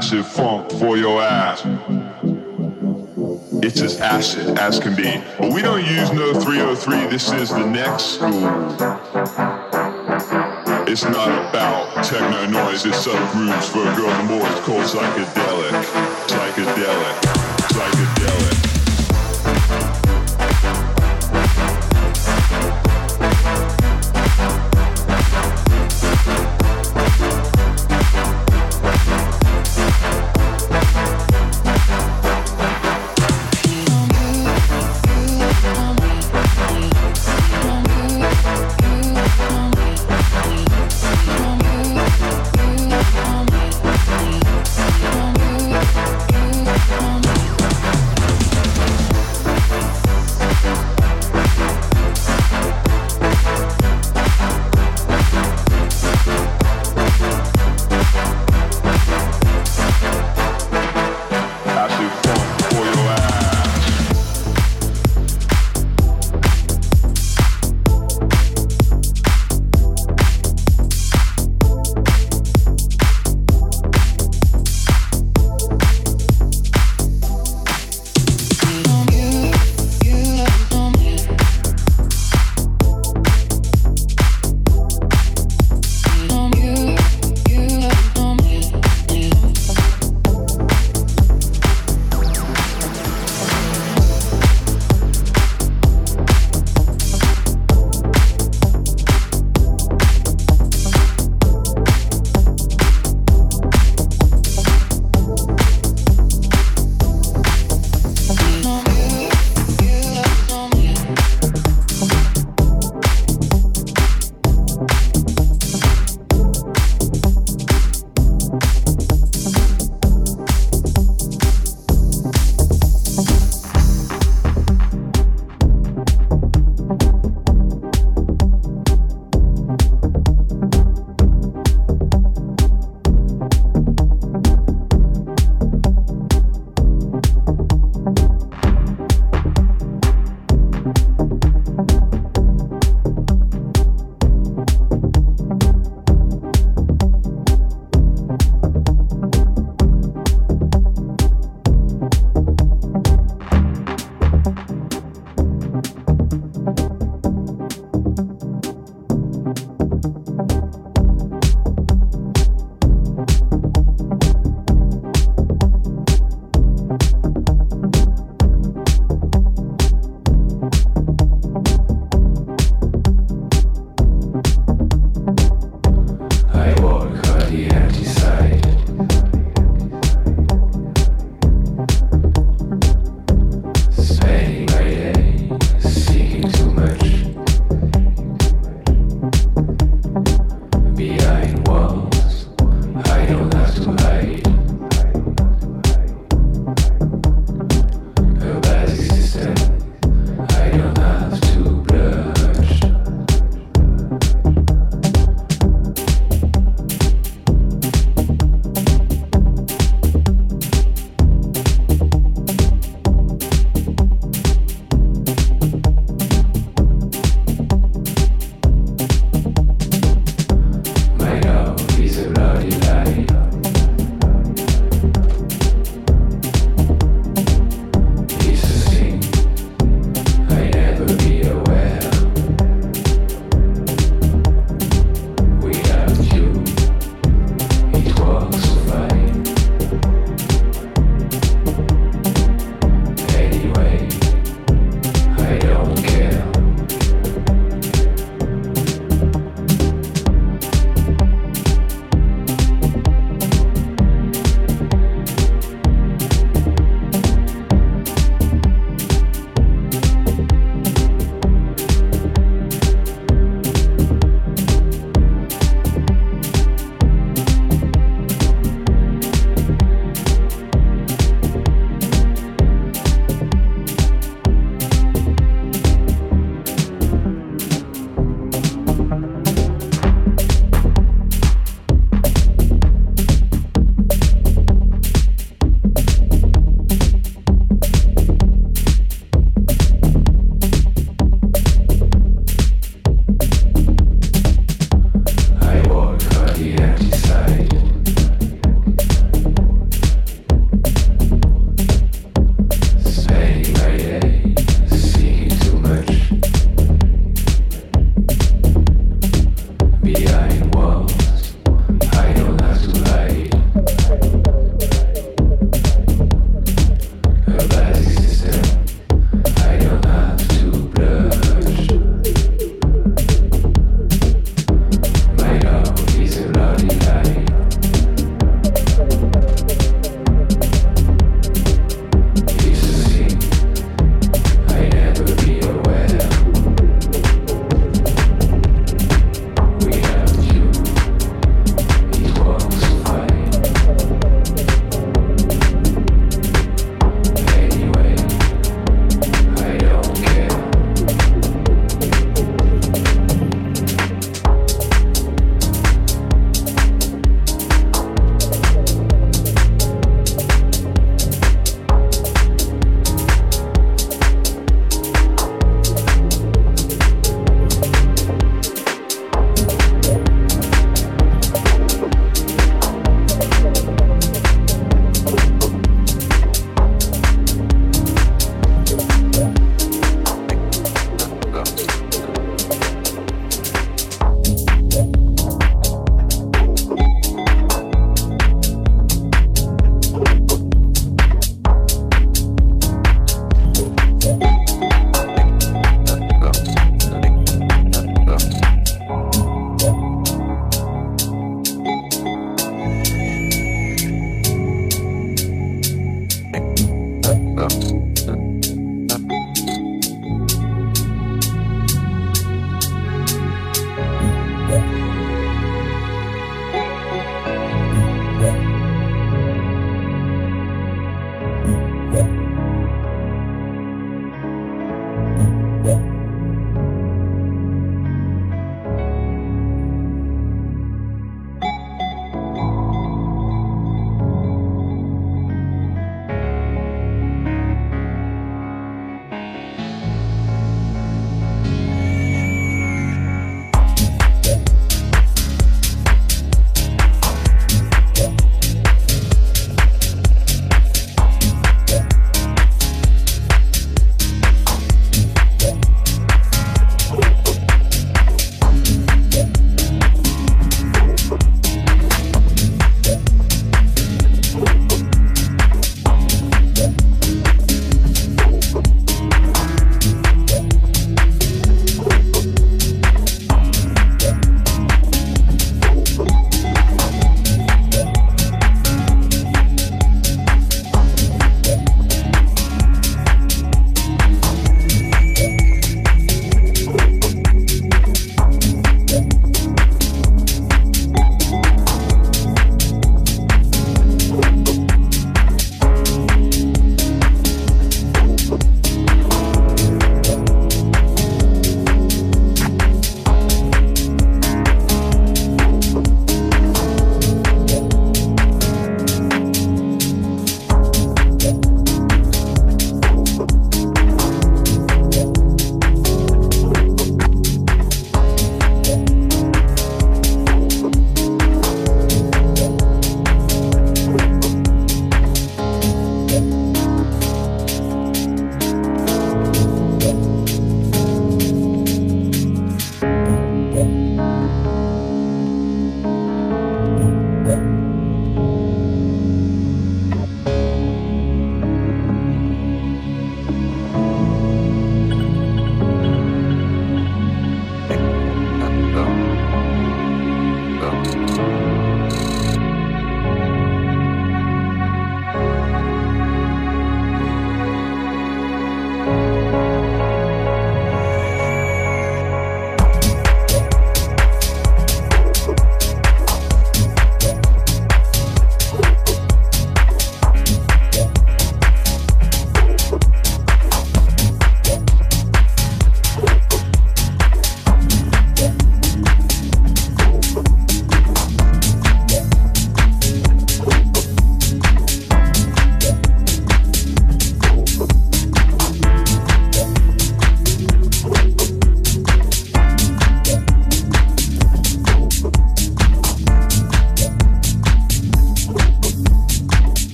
Acid funk for your ass. It's as acid as can be. But we don't use no 303. This is the next school. It's not about techno noise, it's subgroups for girls and boys called. Psychedelic. Psychedelic.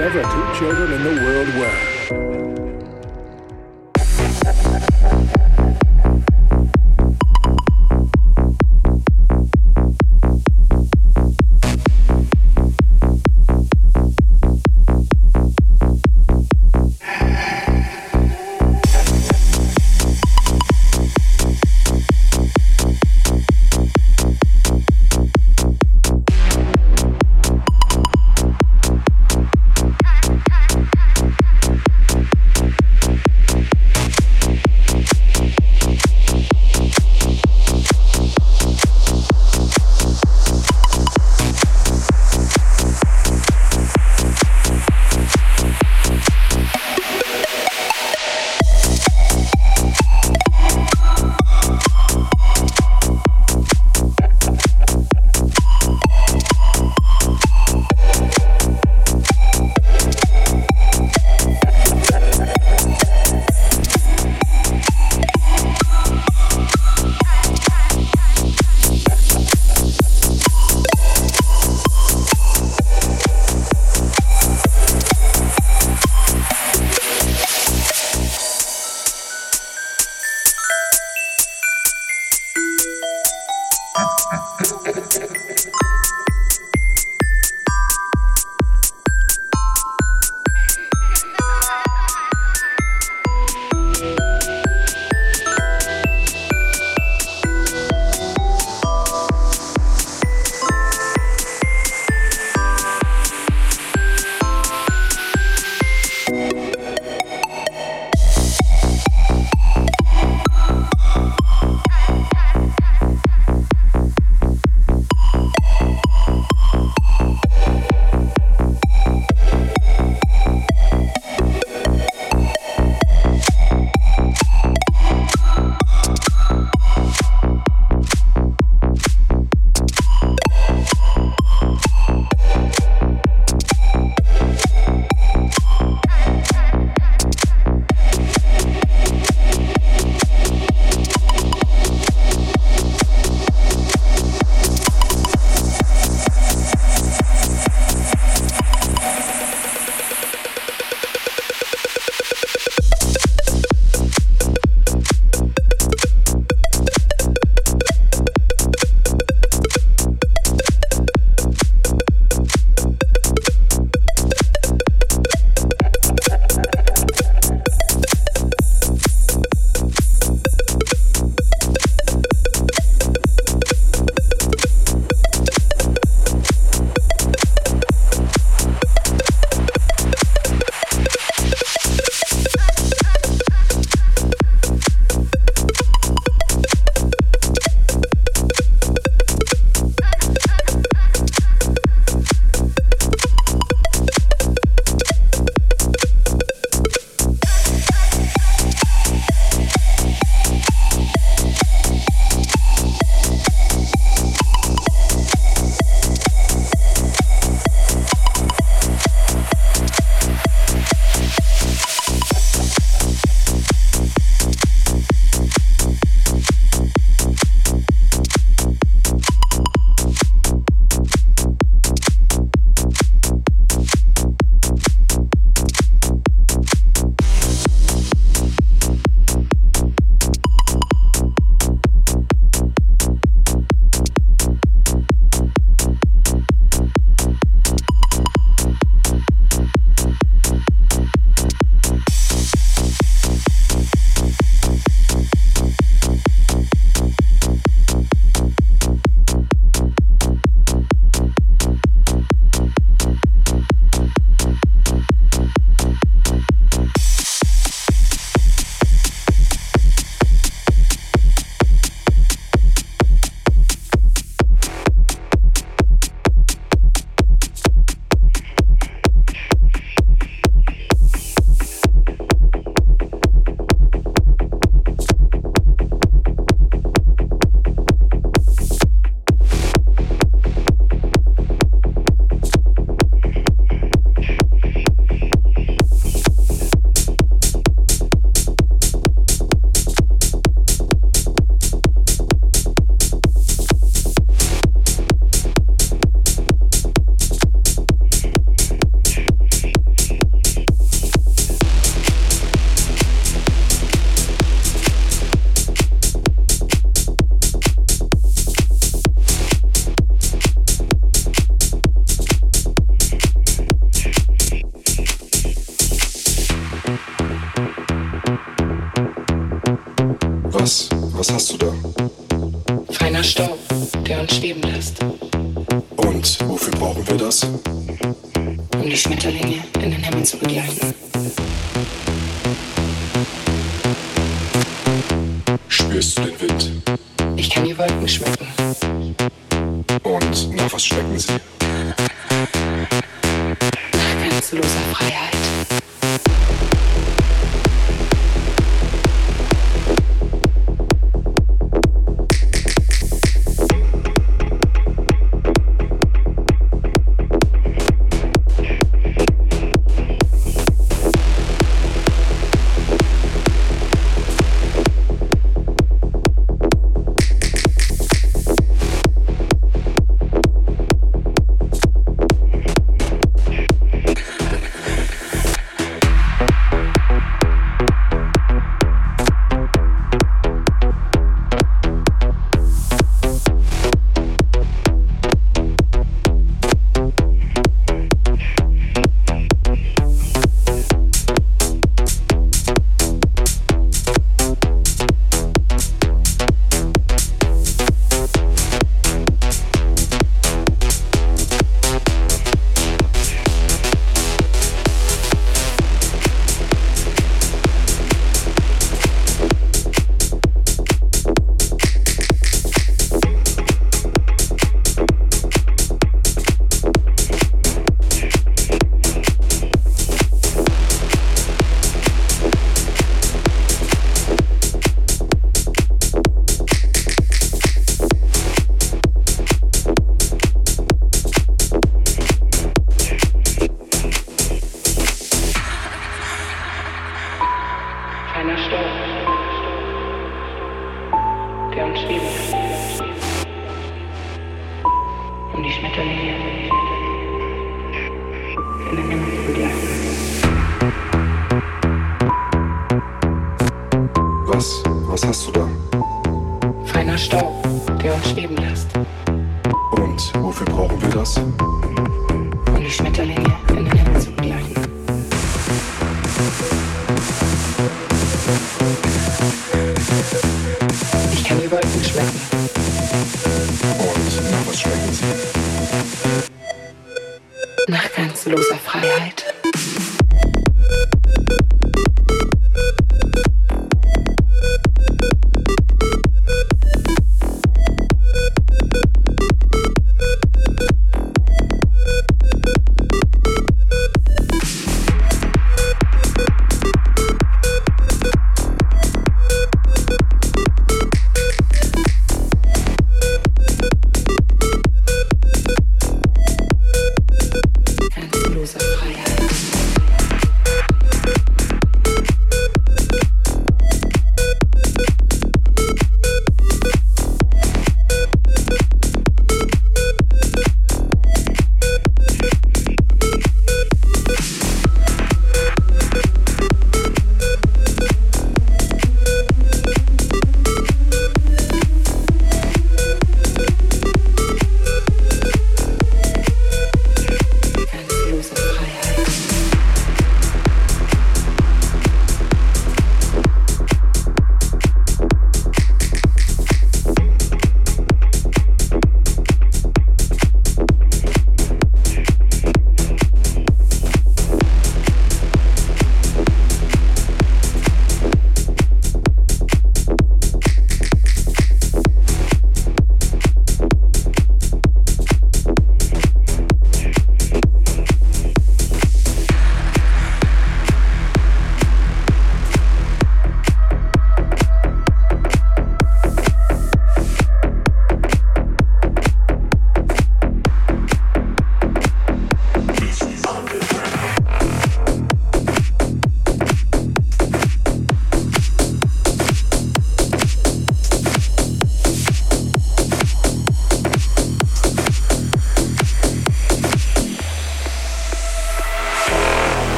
As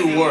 you were.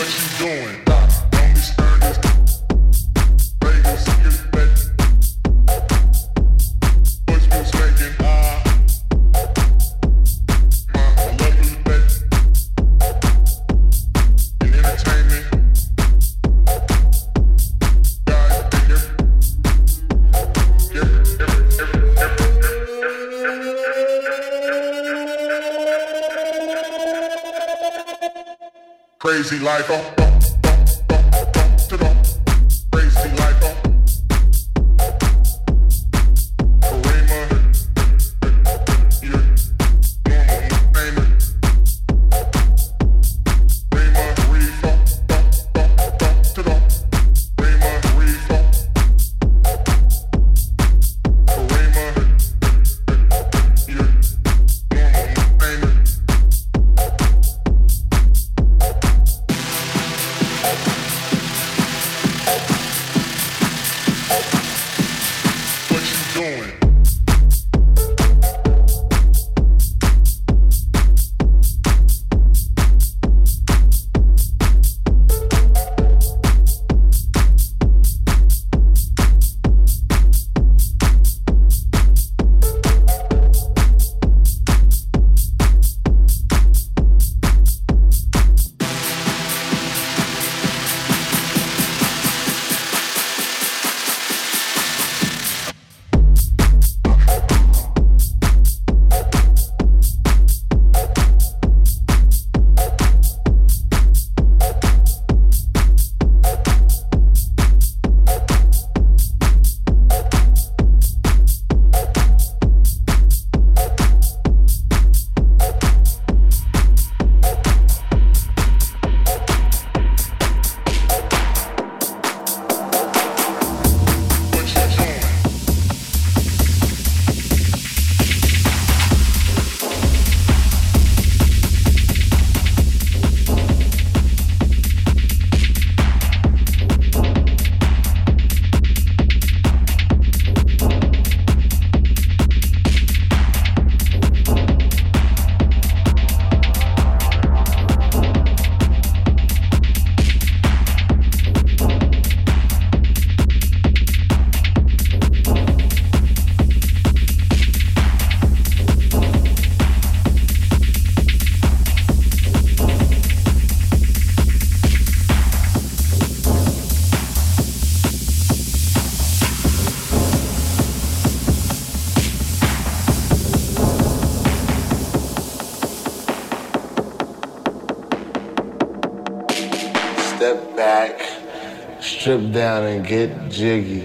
what you doing. Crazy get jiggy.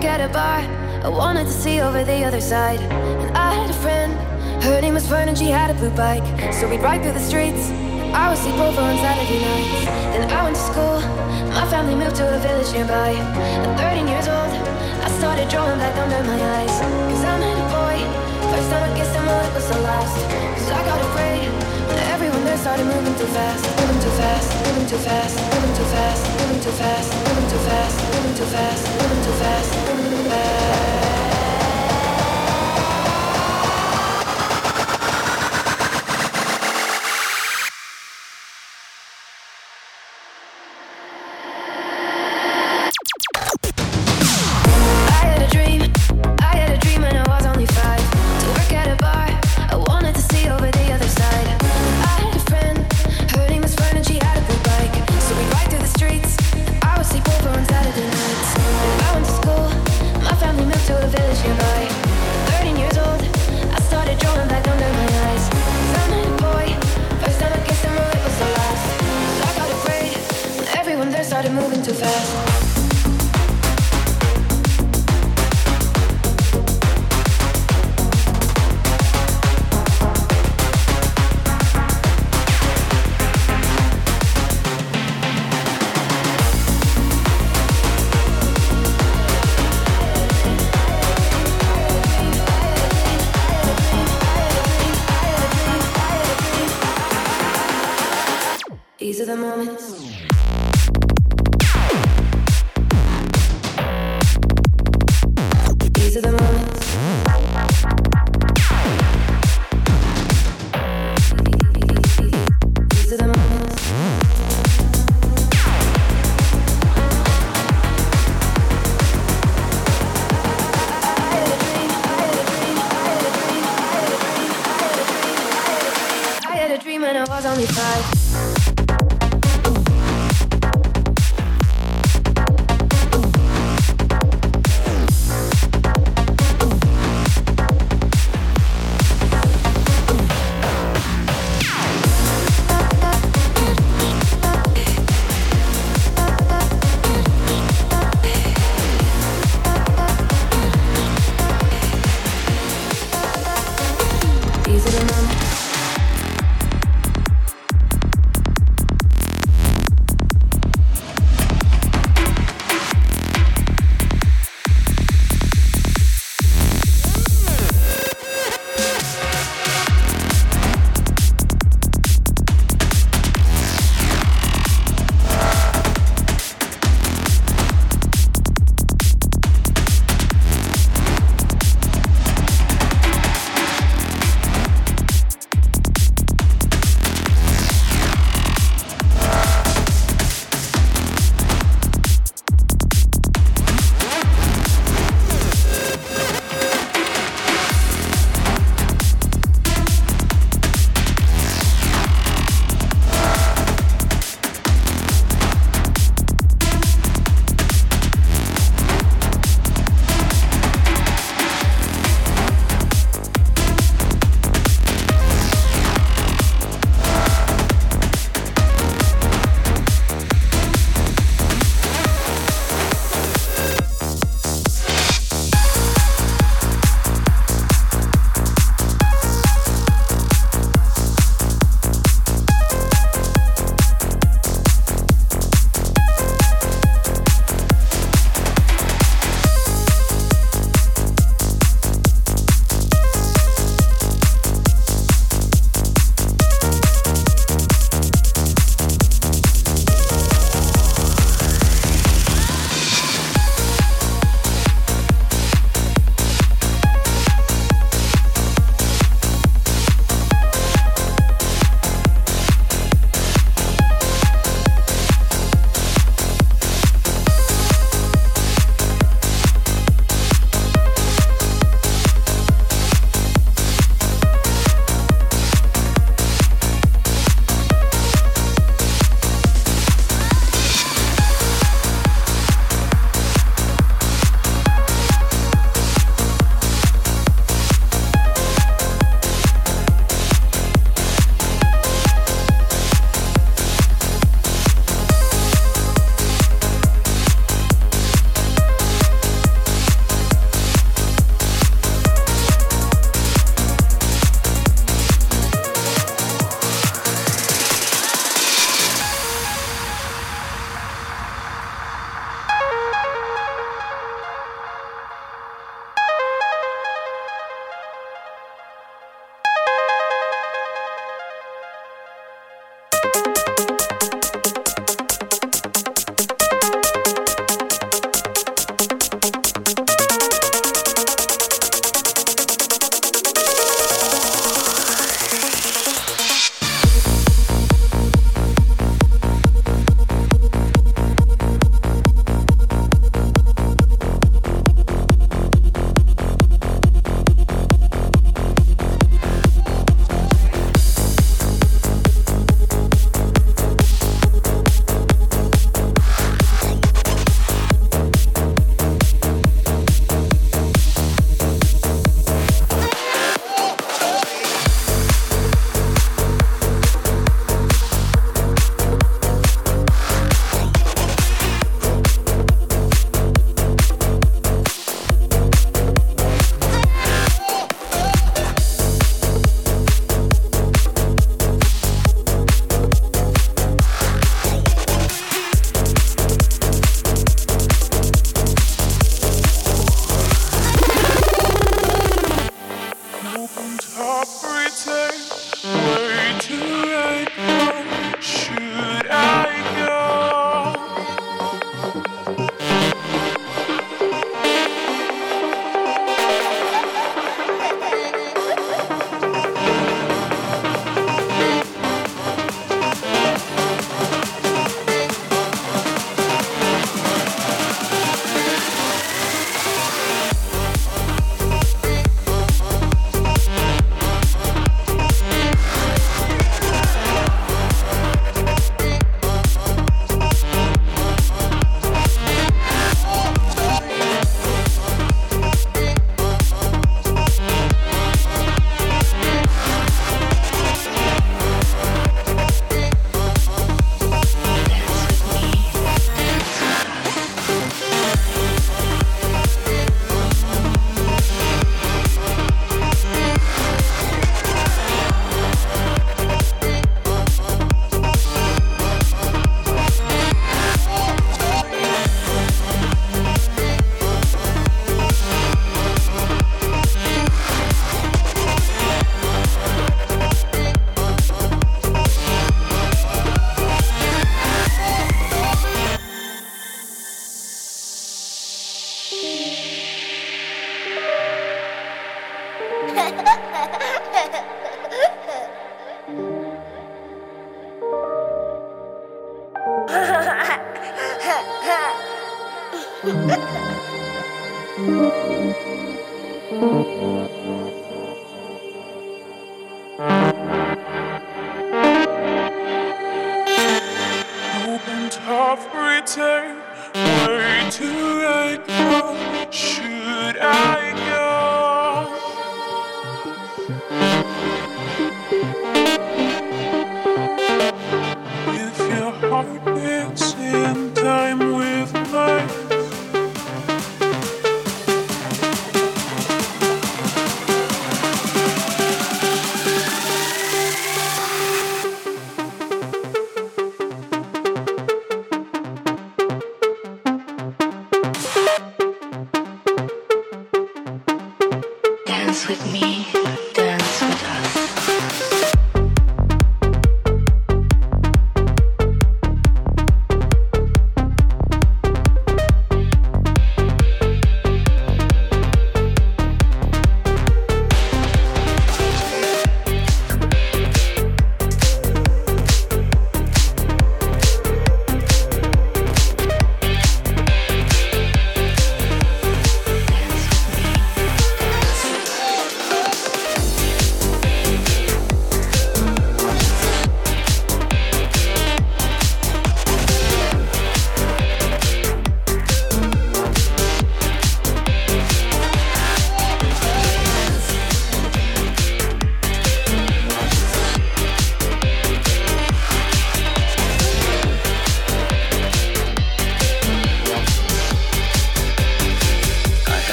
Work at a bar. I wanted to see over the other side. And I had a friend, her name was Fern, and she had a blue bike. So we'd ride through the streets. I would sleep over on Saturday nights. Then I went to school. My family moved to a village nearby. At 13 years old, I started drawing black under my eyes. Cause I met a boy. First time I kissed him, well, it was the last. Cause I got afraid. When everyone there started moving too fast. Moving too fast, moving too fast, moving too fast, moving too fast, moving too fast, moving too fast, moving too fast, moving too fast. uh, when I was only five.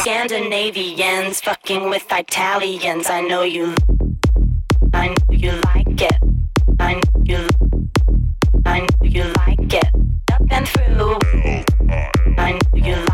Scandinavians fucking with Italians. I know you. I know you like it. I know you. I know you like it. Up and through. I know you like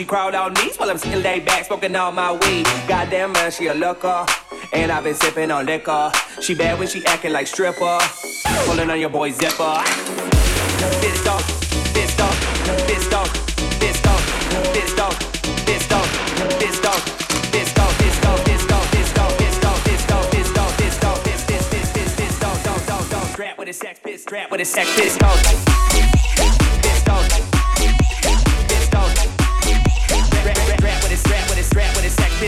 she crawled on knees while I'm sitting laid back smoking all my weed. Goddamn man, she a looker. And I've been sipping on liquor. She bad when she acting like stripper. Pulling on your boy zipper. Fist off, fist off, fist off, fist off, fist off, fist off, fist off, fist off, fist off, fist off, fist off, fist off, fist off, fist off, fist off, fist, fist, fist, fist, fist off, dog, dog, dog, strap with a sex piss, strap with a sex pistol. Pistol.